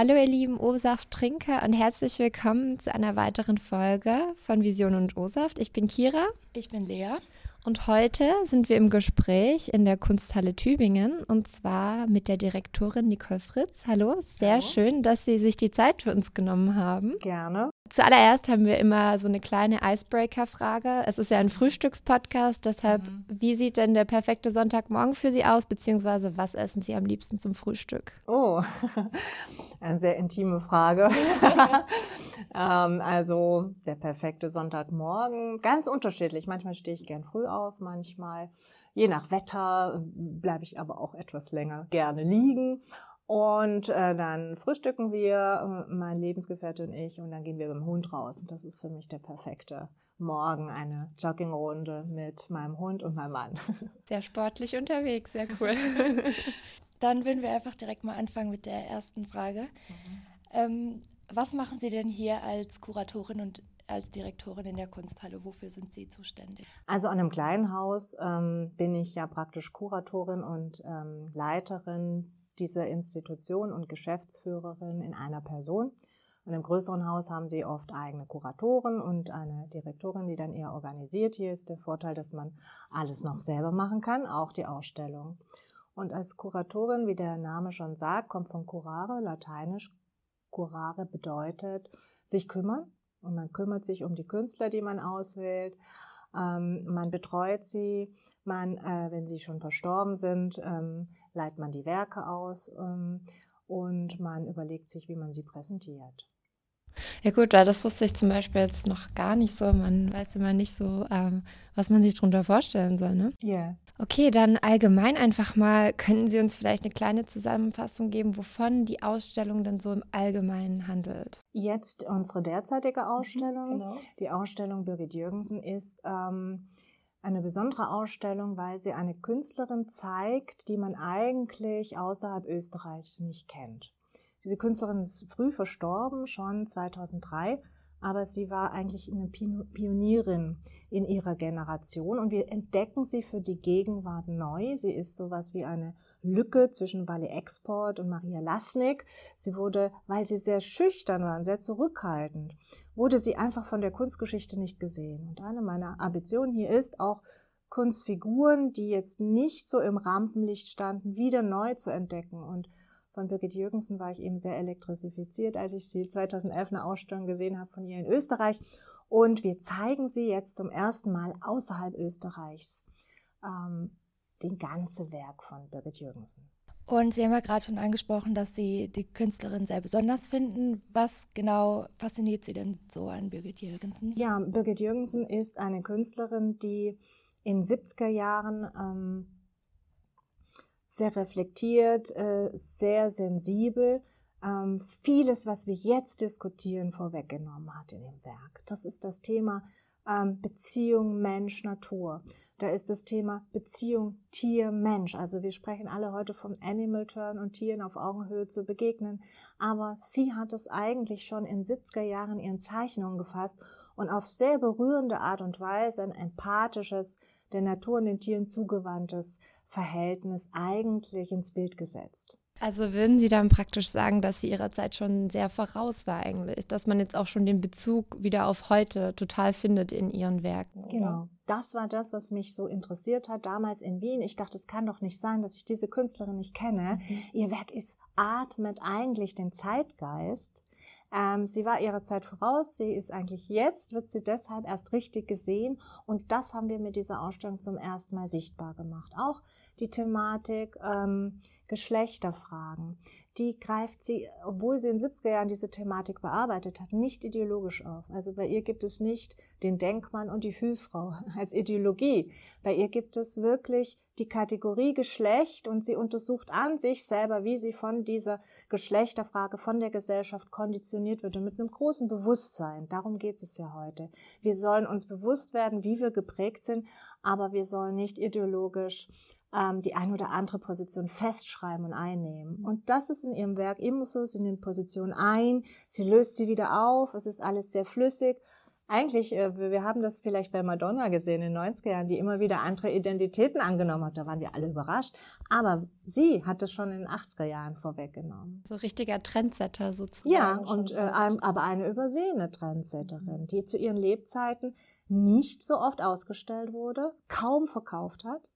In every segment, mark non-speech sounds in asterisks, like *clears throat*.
Hallo ihr lieben O-Saft-Trinker und herzlich willkommen zu einer weiteren Folge von Vision und O-Saft. Ich bin Kira. Ich bin Lea. Und heute sind wir im Gespräch in der Kunsthalle Tübingen und zwar mit der Direktorin Nicole Fritz. Hallo, sehr Hallo. schön, dass Sie sich die Zeit für uns genommen haben. Gerne. Zuallererst haben wir immer so eine kleine Icebreaker-Frage. Es ist ja ein Frühstückspodcast, deshalb, mhm. wie sieht denn der perfekte Sonntagmorgen für Sie aus, beziehungsweise was essen Sie am liebsten zum Frühstück? Oh, *laughs* eine sehr intime Frage. *laughs* ähm, also der perfekte Sonntagmorgen, ganz unterschiedlich. Manchmal stehe ich gern früh auf, manchmal, je nach Wetter, bleibe ich aber auch etwas länger gerne liegen. Und äh, dann frühstücken wir, äh, mein Lebensgefährte und ich, und dann gehen wir mit dem Hund raus. Und das ist für mich der perfekte Morgen, eine Joggingrunde mit meinem Hund und meinem Mann. *laughs* Sehr sportlich unterwegs, sehr cool. *laughs* dann würden wir einfach direkt mal anfangen mit der ersten Frage. Mhm. Ähm, was machen Sie denn hier als Kuratorin und als Direktorin in der Kunsthalle? Wofür sind Sie zuständig? Also an einem kleinen Haus ähm, bin ich ja praktisch Kuratorin und ähm, Leiterin dieser Institution und Geschäftsführerin in einer Person. Und im größeren Haus haben sie oft eigene Kuratoren und eine Direktorin, die dann eher organisiert. Hier ist der Vorteil, dass man alles noch selber machen kann, auch die Ausstellung. Und als Kuratorin, wie der Name schon sagt, kommt von curare, lateinisch. Curare bedeutet sich kümmern. Und man kümmert sich um die Künstler, die man auswählt. Ähm, man betreut sie. Man, äh, wenn sie schon verstorben sind, ähm, leiht man die Werke aus ähm, und man überlegt sich, wie man sie präsentiert. Ja gut, weil das wusste ich zum Beispiel jetzt noch gar nicht so. Man weiß immer nicht so, ähm, was man sich darunter vorstellen soll, ne? Ja. Yeah. Okay, dann allgemein einfach mal, können Sie uns vielleicht eine kleine Zusammenfassung geben, wovon die Ausstellung denn so im Allgemeinen handelt? Jetzt unsere derzeitige mhm, Ausstellung. Mhm, genau. Die Ausstellung Birgit Jürgensen ist ähm, eine besondere Ausstellung, weil sie eine Künstlerin zeigt, die man eigentlich außerhalb Österreichs nicht kennt. Diese Künstlerin ist früh verstorben, schon 2003, aber sie war eigentlich eine Pionierin in ihrer Generation und wir entdecken sie für die Gegenwart neu. Sie ist sowas wie eine Lücke zwischen Wally Export und Maria Lasnik. Sie wurde, weil sie sehr schüchtern war und sehr zurückhaltend, wurde sie einfach von der Kunstgeschichte nicht gesehen. Und eine meiner Ambitionen hier ist auch Kunstfiguren, die jetzt nicht so im Rampenlicht standen, wieder neu zu entdecken und von Birgit Jürgensen war ich eben sehr elektrifiziert, als ich sie 2011 eine Ausstellung gesehen habe von ihr in Österreich. Und wir zeigen sie jetzt zum ersten Mal außerhalb Österreichs. Ähm, den ganze Werk von Birgit Jürgensen. Und Sie haben ja gerade schon angesprochen, dass Sie die Künstlerin sehr besonders finden. Was genau fasziniert Sie denn so an Birgit Jürgensen? Ja, Birgit Jürgensen ist eine Künstlerin, die in 70er Jahren ähm, sehr reflektiert, äh, sehr sensibel, ähm, vieles, was wir jetzt diskutieren, vorweggenommen hat in dem Werk. Das ist das Thema ähm, Beziehung Mensch-Natur. Da ist das Thema Beziehung Tier-Mensch. Also wir sprechen alle heute vom Animal Turn und Tieren auf Augenhöhe zu begegnen. Aber sie hat es eigentlich schon in 70er Jahren ihren Zeichnungen gefasst und auf sehr berührende Art und Weise ein empathisches, der Natur und den Tieren zugewandtes Verhältnis eigentlich ins Bild gesetzt. Also würden Sie dann praktisch sagen, dass sie ihrer Zeit schon sehr voraus war eigentlich, dass man jetzt auch schon den Bezug wieder auf heute total findet in ihren Werken. Genau. Das war das, was mich so interessiert hat damals in Wien. Ich dachte, es kann doch nicht sein, dass ich diese Künstlerin nicht kenne. Mhm. Ihr Werk ist atmet eigentlich den Zeitgeist. Ähm, sie war ihrer Zeit voraus. Sie ist eigentlich jetzt, wird sie deshalb erst richtig gesehen. Und das haben wir mit dieser Ausstellung zum ersten Mal sichtbar gemacht. Auch die Thematik ähm, Geschlechterfragen, die greift sie, obwohl sie in den 70er Jahren diese Thematik bearbeitet hat, nicht ideologisch auf. Also bei ihr gibt es nicht den Denkmann und die Fühlfrau *laughs* als Ideologie. Bei ihr gibt es wirklich die Kategorie Geschlecht und sie untersucht an sich selber, wie sie von dieser Geschlechterfrage, von der Gesellschaft konditioniert wird und mit einem großen Bewusstsein. Darum geht es ja heute. Wir sollen uns bewusst werden, wie wir geprägt sind, aber wir sollen nicht ideologisch ähm, die eine oder andere Position festschreiben und einnehmen. Und das ist in ihrem Werk immer so. Sie nimmt Position ein, sie löst sie wieder auf, es ist alles sehr flüssig. Eigentlich, äh, wir haben das vielleicht bei Madonna gesehen in den 90er Jahren, die immer wieder andere Identitäten angenommen hat. Da waren wir alle überrascht. Aber sie hat das schon in den 80er Jahren vorweggenommen. So richtiger Trendsetter sozusagen. Ja, und äh, aber eine übersehene Trendsetterin, die zu ihren Lebzeiten nicht so oft ausgestellt wurde, kaum verkauft hat.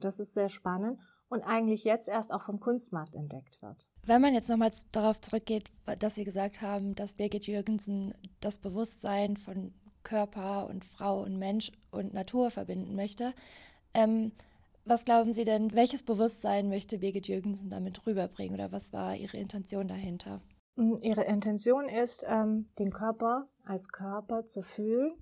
Das ist sehr spannend und eigentlich jetzt erst auch vom Kunstmarkt entdeckt wird. Wenn man jetzt nochmals darauf zurückgeht, dass Sie gesagt haben, dass Birgit Jürgensen das Bewusstsein von Körper und Frau und Mensch und Natur verbinden möchte, ähm, was glauben Sie denn, welches Bewusstsein möchte Birgit Jürgensen damit rüberbringen oder was war Ihre Intention dahinter? Mm, ihre Intention ist, ähm, den Körper als Körper zu fühlen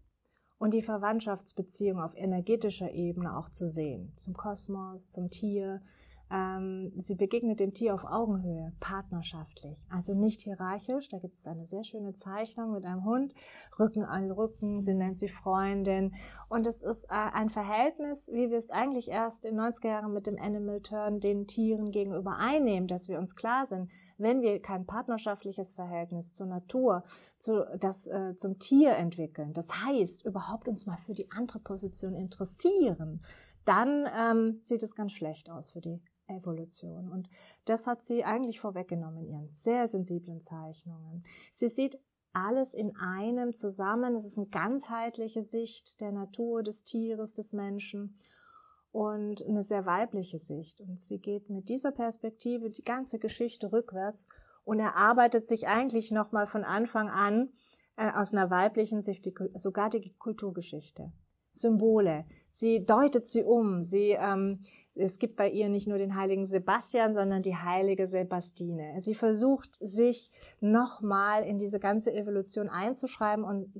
und die Verwandtschaftsbeziehung auf energetischer Ebene auch zu sehen. Zum Kosmos, zum Tier, ähm, sie begegnet dem Tier auf Augenhöhe, partnerschaftlich, also nicht hierarchisch. Da gibt es eine sehr schöne Zeichnung mit einem Hund, Rücken an Rücken. Sie nennt sie Freundin. Und es ist äh, ein Verhältnis, wie wir es eigentlich erst in 90er Jahren mit dem Animal Turn den Tieren gegenüber einnehmen, dass wir uns klar sind, wenn wir kein partnerschaftliches Verhältnis zur Natur, zu, das, äh, zum Tier entwickeln, das heißt, überhaupt uns mal für die andere Position interessieren, dann ähm, sieht es ganz schlecht aus für die Evolution. Und das hat sie eigentlich vorweggenommen in ihren sehr sensiblen Zeichnungen. Sie sieht alles in einem zusammen. Es ist eine ganzheitliche Sicht der Natur, des Tieres, des Menschen und eine sehr weibliche Sicht. Und sie geht mit dieser Perspektive die ganze Geschichte rückwärts und erarbeitet sich eigentlich nochmal von Anfang an äh, aus einer weiblichen Sicht die, sogar die Kulturgeschichte. Symbole. Sie deutet sie um. Sie ähm, es gibt bei ihr nicht nur den heiligen Sebastian, sondern die heilige Sebastine. Sie versucht sich nochmal in diese ganze Evolution einzuschreiben und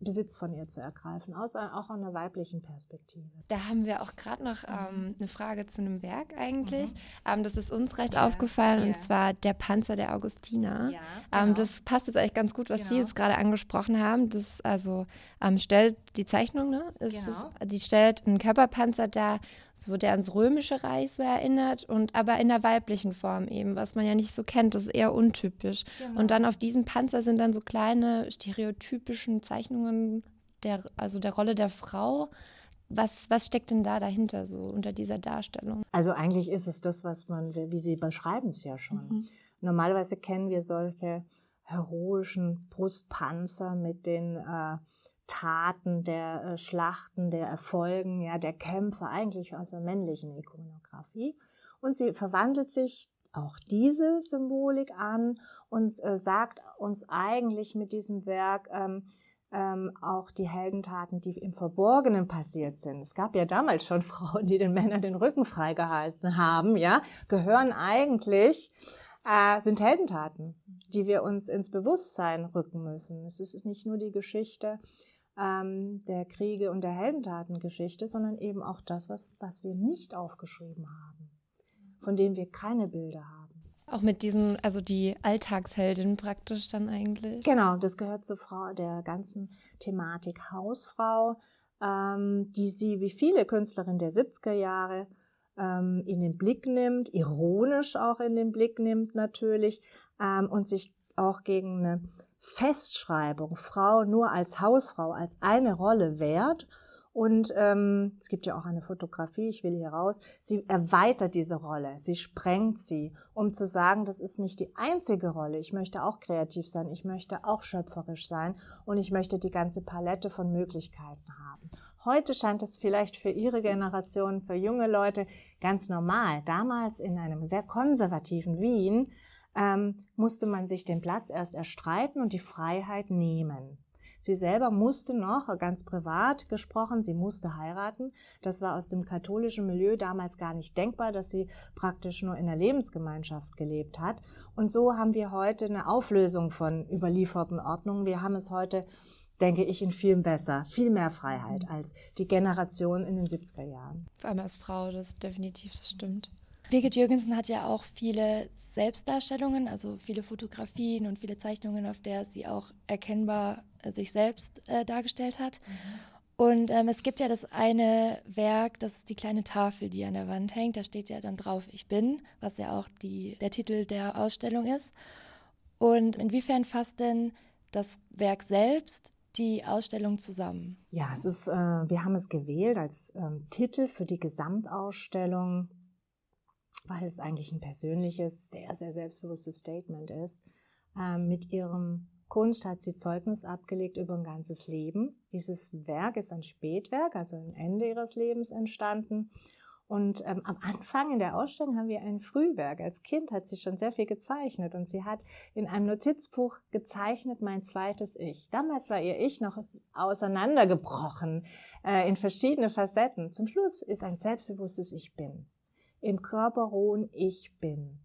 Besitz von ihr zu ergreifen, aus auch einer weiblichen Perspektive. Da haben wir auch gerade noch ähm, eine Frage zu einem Werk eigentlich. Mhm. Ähm, das ist uns recht ja. aufgefallen, ja. und zwar der Panzer der Augustiner. Ja, ähm, genau. ähm, das passt jetzt eigentlich ganz gut, was genau. Sie jetzt gerade angesprochen haben. Das also ähm, stellt die Zeichnung, ne? Genau. Ist, die stellt einen Körperpanzer dar, so der ans Römische Reich so erinnert und aber in der weiblichen Form eben, was man ja nicht so kennt, das ist eher untypisch. Genau. Und dann auf diesem Panzer sind dann so kleine stereotypischen Zeichnungen der, also der Rolle der Frau. Was, was steckt denn da dahinter so unter dieser Darstellung? Also eigentlich ist es das, was man, wie Sie beschreiben es ja schon. Mhm. Normalerweise kennen wir solche heroischen Brustpanzer mit den äh, Taten, der äh, Schlachten, der Erfolgen, ja, der Kämpfe, eigentlich aus der männlichen Ikonografie. Und sie verwandelt sich auch diese Symbolik an und äh, sagt uns eigentlich mit diesem Werk ähm, ähm, auch die Heldentaten, die im Verborgenen passiert sind. Es gab ja damals schon *laughs* Frauen, die den Männern den Rücken freigehalten haben, ja, gehören eigentlich, äh, sind Heldentaten, die wir uns ins Bewusstsein rücken müssen. Es ist nicht nur die Geschichte ähm, der Kriege und der Heldentatengeschichte, sondern eben auch das, was, was wir nicht aufgeschrieben haben, von dem wir keine Bilder haben. Auch mit diesen, also die Alltagsheldin praktisch dann eigentlich. Genau, das gehört zur Frau, der ganzen Thematik Hausfrau, ähm, die sie wie viele Künstlerinnen der 70er Jahre ähm, in den Blick nimmt, ironisch auch in den Blick nimmt natürlich ähm, und sich auch gegen eine Festschreibung Frau nur als Hausfrau, als eine Rolle wert. Und ähm, es gibt ja auch eine Fotografie, ich will hier raus. Sie erweitert diese Rolle, sie sprengt sie, um zu sagen, das ist nicht die einzige Rolle. Ich möchte auch kreativ sein, ich möchte auch schöpferisch sein und ich möchte die ganze Palette von Möglichkeiten haben. Heute scheint es vielleicht für Ihre Generation, für junge Leute ganz normal. Damals in einem sehr konservativen Wien ähm, musste man sich den Platz erst erstreiten und die Freiheit nehmen. Sie selber musste noch, ganz privat gesprochen, sie musste heiraten. Das war aus dem katholischen Milieu damals gar nicht denkbar, dass sie praktisch nur in der Lebensgemeinschaft gelebt hat. Und so haben wir heute eine Auflösung von überlieferten Ordnungen. Wir haben es heute, denke ich, in vielen besser, viel mehr Freiheit als die Generation in den 70er Jahren. Vor allem als Frau, das definitiv, das stimmt. Birgit Jürgensen hat ja auch viele Selbstdarstellungen, also viele Fotografien und viele Zeichnungen, auf der sie auch erkennbar äh, sich selbst äh, dargestellt hat. Mhm. Und ähm, es gibt ja das eine Werk, das ist die kleine Tafel, die an der Wand hängt. Da steht ja dann drauf, ich bin, was ja auch die, der Titel der Ausstellung ist. Und inwiefern fasst denn das Werk selbst die Ausstellung zusammen? Ja, es ist, äh, wir haben es gewählt als ähm, Titel für die Gesamtausstellung, weil es eigentlich ein persönliches, sehr, sehr selbstbewusstes Statement ist. Ähm, mit ihrem Kunst hat sie Zeugnis abgelegt über ein ganzes Leben. Dieses Werk ist ein Spätwerk, also ein Ende ihres Lebens entstanden. Und ähm, am Anfang in der Ausstellung haben wir ein Frühwerk. Als Kind hat sie schon sehr viel gezeichnet und sie hat in einem Notizbuch gezeichnet mein zweites Ich. Damals war ihr Ich noch auseinandergebrochen äh, in verschiedene Facetten. Zum Schluss ist ein selbstbewusstes Ich bin. Im Körper ruhen Ich bin.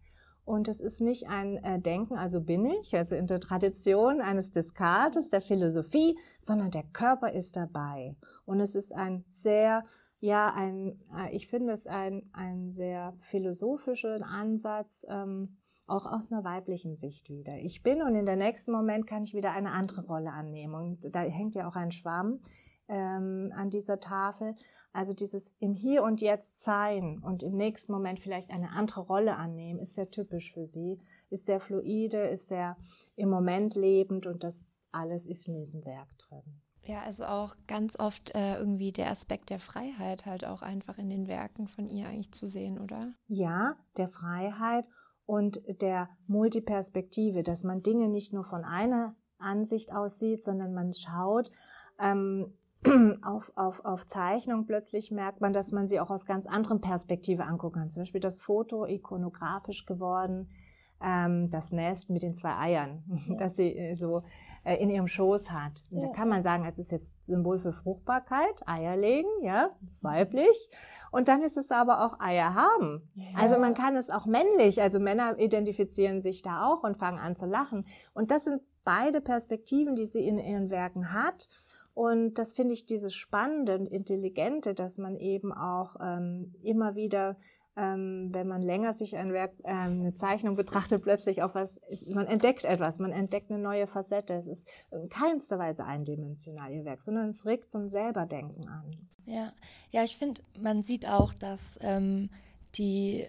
Und es ist nicht ein äh, Denken, also bin ich, also in der Tradition eines Descartes, der Philosophie, sondern der Körper ist dabei. Und es ist ein sehr ja, ein, äh, ich finde es ein, ein sehr philosophischer Ansatz, ähm, auch aus einer weiblichen Sicht wieder. Ich bin und in der nächsten Moment kann ich wieder eine andere Rolle annehmen. Und da hängt ja auch ein Schwamm ähm, an dieser Tafel. Also dieses im Hier und Jetzt sein und im nächsten Moment vielleicht eine andere Rolle annehmen, ist sehr typisch für sie, ist sehr fluide, ist sehr im Moment lebend und das alles ist in diesem Werk drin. Ja, also auch ganz oft äh, irgendwie der Aspekt der Freiheit halt auch einfach in den Werken von ihr eigentlich zu sehen, oder? Ja, der Freiheit und der Multiperspektive, dass man Dinge nicht nur von einer Ansicht aus sieht, sondern man schaut ähm, *clears throat* auf, auf, auf Zeichnung, plötzlich merkt man, dass man sie auch aus ganz anderen Perspektive angucken kann. Zum Beispiel das Foto ikonografisch geworden, ähm, das Nest mit den zwei Eiern, *laughs* ja. das sie äh, so äh, in ihrem Schoß hat. Und ja. da kann man sagen, es ist jetzt Symbol für Fruchtbarkeit, Eier legen, ja, weiblich. Und dann ist es aber auch Eier haben. Ja. Also man kann es auch männlich, also Männer identifizieren sich da auch und fangen an zu lachen. Und das sind beide Perspektiven, die sie in ihren Werken hat. Und das finde ich dieses Spannende und Intelligente, dass man eben auch ähm, immer wieder ähm, wenn man länger sich ein Werk, ähm, eine Zeichnung betrachtet, plötzlich auch was, man entdeckt etwas, man entdeckt eine neue Facette. Es ist in keinster Weise eindimensional ihr Werk, sondern es regt zum Selberdenken an. Ja, ja, ich finde, man sieht auch, dass ähm, die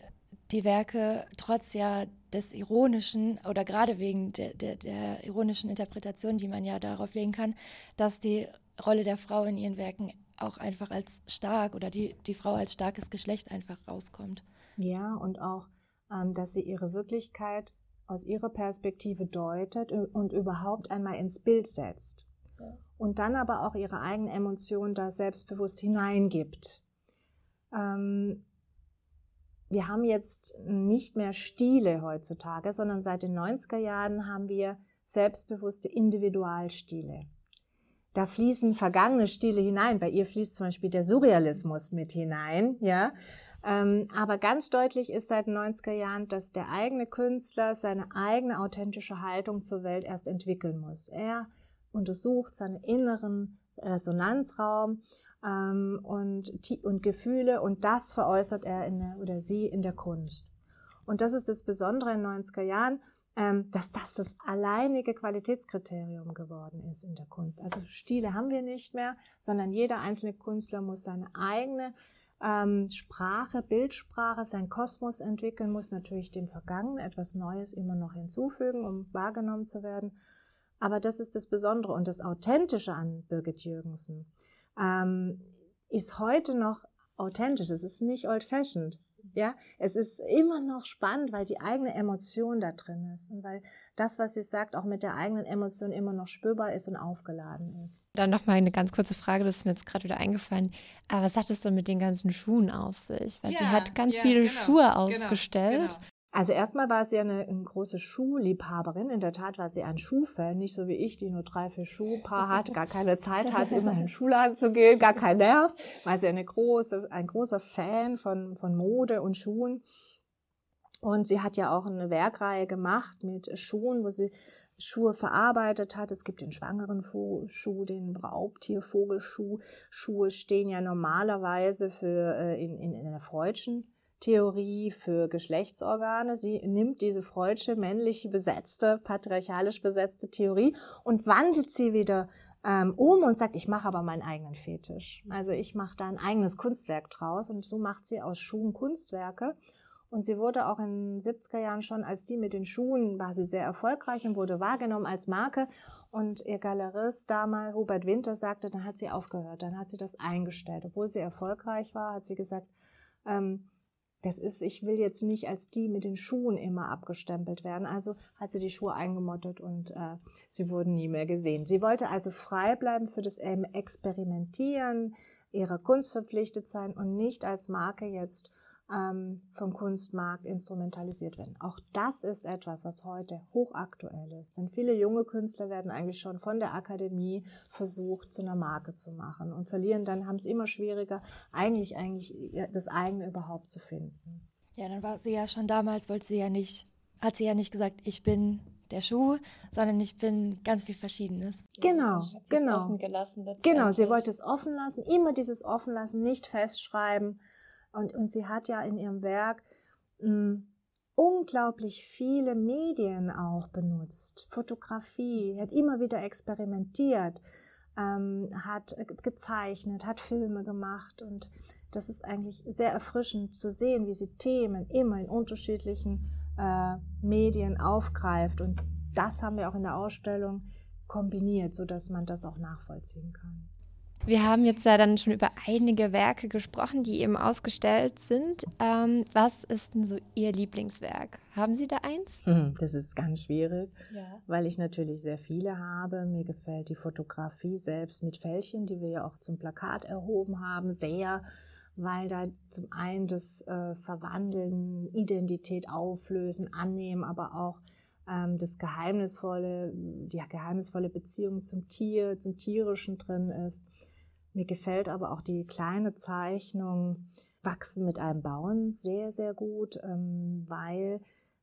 die Werke trotz ja des ironischen oder gerade wegen der, der, der, ironischen Interpretation, die man ja darauf legen kann, dass die Rolle der Frau in ihren Werken auch einfach als stark oder die, die Frau als starkes Geschlecht einfach rauskommt. Ja, und auch, ähm, dass sie ihre Wirklichkeit aus ihrer Perspektive deutet und überhaupt einmal ins Bild setzt. Ja. Und dann aber auch ihre eigenen Emotionen da selbstbewusst hineingibt. Ähm, wir haben jetzt nicht mehr Stile heutzutage, sondern seit den 90er Jahren haben wir selbstbewusste Individualstile da fließen vergangene Stile hinein. Bei ihr fließt zum Beispiel der Surrealismus mit hinein, ja. Ähm, aber ganz deutlich ist seit den 90er Jahren, dass der eigene Künstler seine eigene authentische Haltung zur Welt erst entwickeln muss. Er untersucht seinen inneren Resonanzraum ähm, und, und Gefühle und das veräußert er in der, oder sie in der Kunst. Und das ist das Besondere in den 90er Jahren ähm, dass das das alleinige Qualitätskriterium geworden ist in der Kunst. Also Stile haben wir nicht mehr, sondern jeder einzelne Künstler muss seine eigene ähm, Sprache, Bildsprache, sein Kosmos entwickeln, muss natürlich dem Vergangenen etwas Neues immer noch hinzufügen, um wahrgenommen zu werden. Aber das ist das Besondere und das Authentische an Birgit Jürgensen. Ähm, ist heute noch authentisch. Es ist nicht old-fashioned. Ja, es ist immer noch spannend, weil die eigene Emotion da drin ist und weil das, was sie sagt, auch mit der eigenen Emotion immer noch spürbar ist und aufgeladen ist. Dann noch mal eine ganz kurze Frage, das ist mir jetzt gerade wieder eingefallen. Aber was hat es denn mit den ganzen Schuhen auf sich? Weil ja, sie hat ganz ja, viele genau, Schuhe genau, ausgestellt. Genau, also erstmal war sie eine, eine, große Schuhliebhaberin. In der Tat war sie ein Schuhfan, nicht so wie ich, die nur drei, vier Schuhpaar hat, *laughs* gar keine Zeit hat, immer in den Schuhladen zu gehen, gar kein Nerv. War sie eine große, ein großer Fan von, von Mode und Schuhen. Und sie hat ja auch eine Werkreihe gemacht mit Schuhen, wo sie Schuhe verarbeitet hat. Es gibt den schwangeren Schuh, den Raubtiervogelschuh. Schuhe stehen ja normalerweise für äh, in, in, in der Freudschen Theorie für Geschlechtsorgane. Sie nimmt diese freudsche, männlich besetzte, patriarchalisch besetzte Theorie und wandelt sie wieder ähm, um und sagt, ich mache aber meinen eigenen Fetisch. Also ich mache da ein eigenes Kunstwerk draus und so macht sie aus Schuhen Kunstwerke. Und sie wurde auch in den 70er Jahren schon als die mit den Schuhen, war sie sehr erfolgreich und wurde wahrgenommen als Marke. Und ihr Galerist damals, Hubert Winter, sagte, dann hat sie aufgehört, dann hat sie das eingestellt. Obwohl sie erfolgreich war, hat sie gesagt, ähm, das ist, ich will jetzt nicht als die mit den Schuhen immer abgestempelt werden. Also hat sie die Schuhe eingemottet und äh, sie wurden nie mehr gesehen. Sie wollte also frei bleiben für das ähm, Experimentieren, ihrer Kunst verpflichtet sein und nicht als Marke jetzt vom Kunstmarkt instrumentalisiert werden. Auch das ist etwas, was heute hochaktuell ist. Denn viele junge Künstler werden eigentlich schon von der Akademie versucht, zu einer Marke zu machen und verlieren dann, haben es immer schwieriger, eigentlich, eigentlich das eigene überhaupt zu finden. Ja, dann war sie ja schon damals, wollte sie ja nicht, hat sie ja nicht gesagt, ich bin der Schuh, sondern ich bin ganz viel Verschiedenes. Genau, genau. Offen gelassen, genau, sie wollte es offen lassen, immer dieses offen lassen, nicht festschreiben, und, und sie hat ja in ihrem Werk mh, hm, unglaublich viele Medien auch benutzt. Fotografie, hat immer wieder experimentiert, ähm, hat gezeichnet, hat Filme gemacht und das ist eigentlich sehr erfrischend zu sehen, wie sie Themen immer in unterschiedlichen äh, Medien aufgreift und das haben wir auch in der Ausstellung kombiniert, so dass man das auch nachvollziehen kann. Wir haben jetzt ja dann schon über einige Werke gesprochen, die eben ausgestellt sind. Ähm, was ist denn so Ihr Lieblingswerk? Haben Sie da eins? Hm, das ist ganz schwierig, ja. weil ich natürlich sehr viele habe. Mir gefällt die Fotografie selbst mit Fältchen, die wir ja auch zum Plakat erhoben haben, sehr weil da zum einen das äh, Verwandeln, Identität auflösen, annehmen, aber auch ähm, das geheimnisvolle, die geheimnisvolle Beziehung zum Tier, zum Tierischen drin ist. Mir gefällt aber auch die kleine Zeichnung Wachsen mit einem Bauen sehr, sehr gut, ähm, weil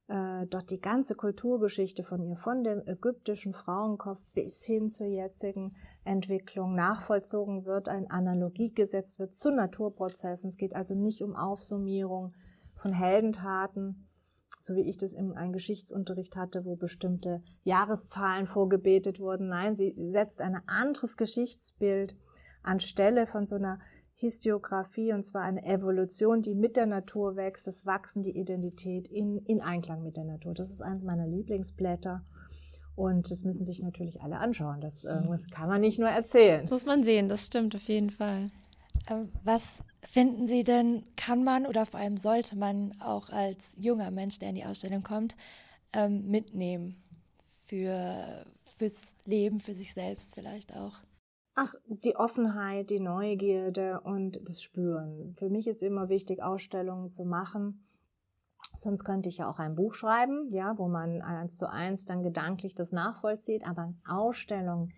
äh, dort die ganze Kulturgeschichte von ihr, von dem ägyptischen Frauenkopf bis hin zur jetzigen Entwicklung nachvollzogen wird, eine Analogie gesetzt wird zu Naturprozessen. Es geht also nicht um Aufsummierung von Heldentaten, so wie ich das in einem Geschichtsunterricht hatte, wo bestimmte Jahreszahlen vorgebetet wurden. Nein, sie setzt ein anderes Geschichtsbild anstelle von so einer Historiografie, und zwar eine Evolution, die mit der Natur wächst, das Wachsen, die Identität in, in Einklang mit der Natur. Das ist eines meiner Lieblingsblätter. Und das müssen sich natürlich alle anschauen. Das äh, muss, kann man nicht nur erzählen. Das muss man sehen, das stimmt auf jeden Fall. Ähm, was finden Sie denn, kann man oder vor allem sollte man auch als junger Mensch, der in die Ausstellung kommt, ähm, mitnehmen für, fürs Leben, für sich selbst vielleicht auch? Ach, die Offenheit, die Neugierde und das Spüren. Für mich ist immer wichtig, Ausstellungen zu machen. Sonst könnte ich ja auch ein Buch schreiben, ja, wo man eins zu eins dann gedanklich das nachvollzieht. Aber Ausstellungen,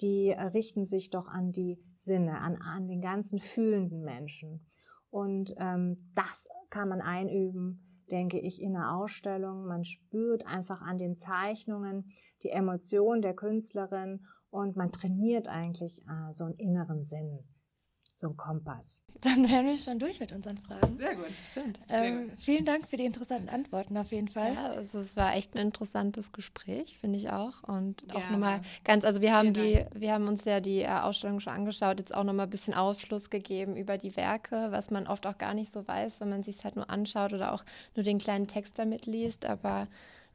die richten sich doch an die Sinne, an, an den ganzen fühlenden Menschen. Und ähm, das kann man einüben, denke ich, in einer Ausstellung. Man spürt einfach an den Zeichnungen die Emotion der Künstlerin und man trainiert eigentlich äh, so einen inneren Sinn, so einen Kompass. Dann wären wir schon durch mit unseren Fragen. Sehr gut, stimmt. Ähm, vielen Dank für die interessanten Antworten auf jeden Fall. Ja, also es war echt ein interessantes Gespräch, finde ich auch. Und auch nochmal ganz, also wir haben die, wir haben uns ja die äh, Ausstellung schon angeschaut, jetzt auch nochmal ein bisschen Aufschluss gegeben über die Werke, was man oft auch gar nicht so weiß, wenn man sich es halt nur anschaut oder auch nur den kleinen Text damit liest. Aber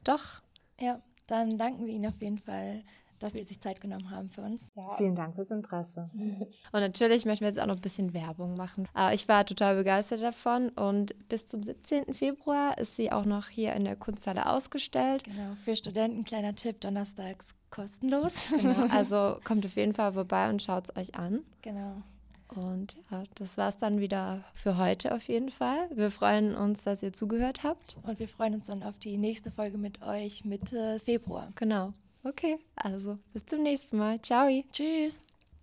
doch. Ja, dann danken wir Ihnen auf jeden Fall dass Sie sich Zeit genommen haben für uns. Ja. Vielen Dank fürs Interesse. *laughs* Und natürlich möchten wir jetzt auch noch ein bisschen Werbung machen. Äh, ich war total begeistert davon und bis zum 17. Februar ist sie auch noch hier in der Kunsthalle ausgestellt. Genau, für Studenten, kleiner Tipp, donnerstags kostenlos. Genau, *laughs* also kommt auf jeden Fall vorbei und schaut es euch an. Genau. Und ja, das war es dann wieder für heute auf jeden Fall. Wir freuen uns, dass ihr zugehört habt. Und wir freuen uns dann auf die nächste Folge mit euch Mitte Februar. Genau. Okay, also bis zum nächsten Mal. Ciao. Tschüss.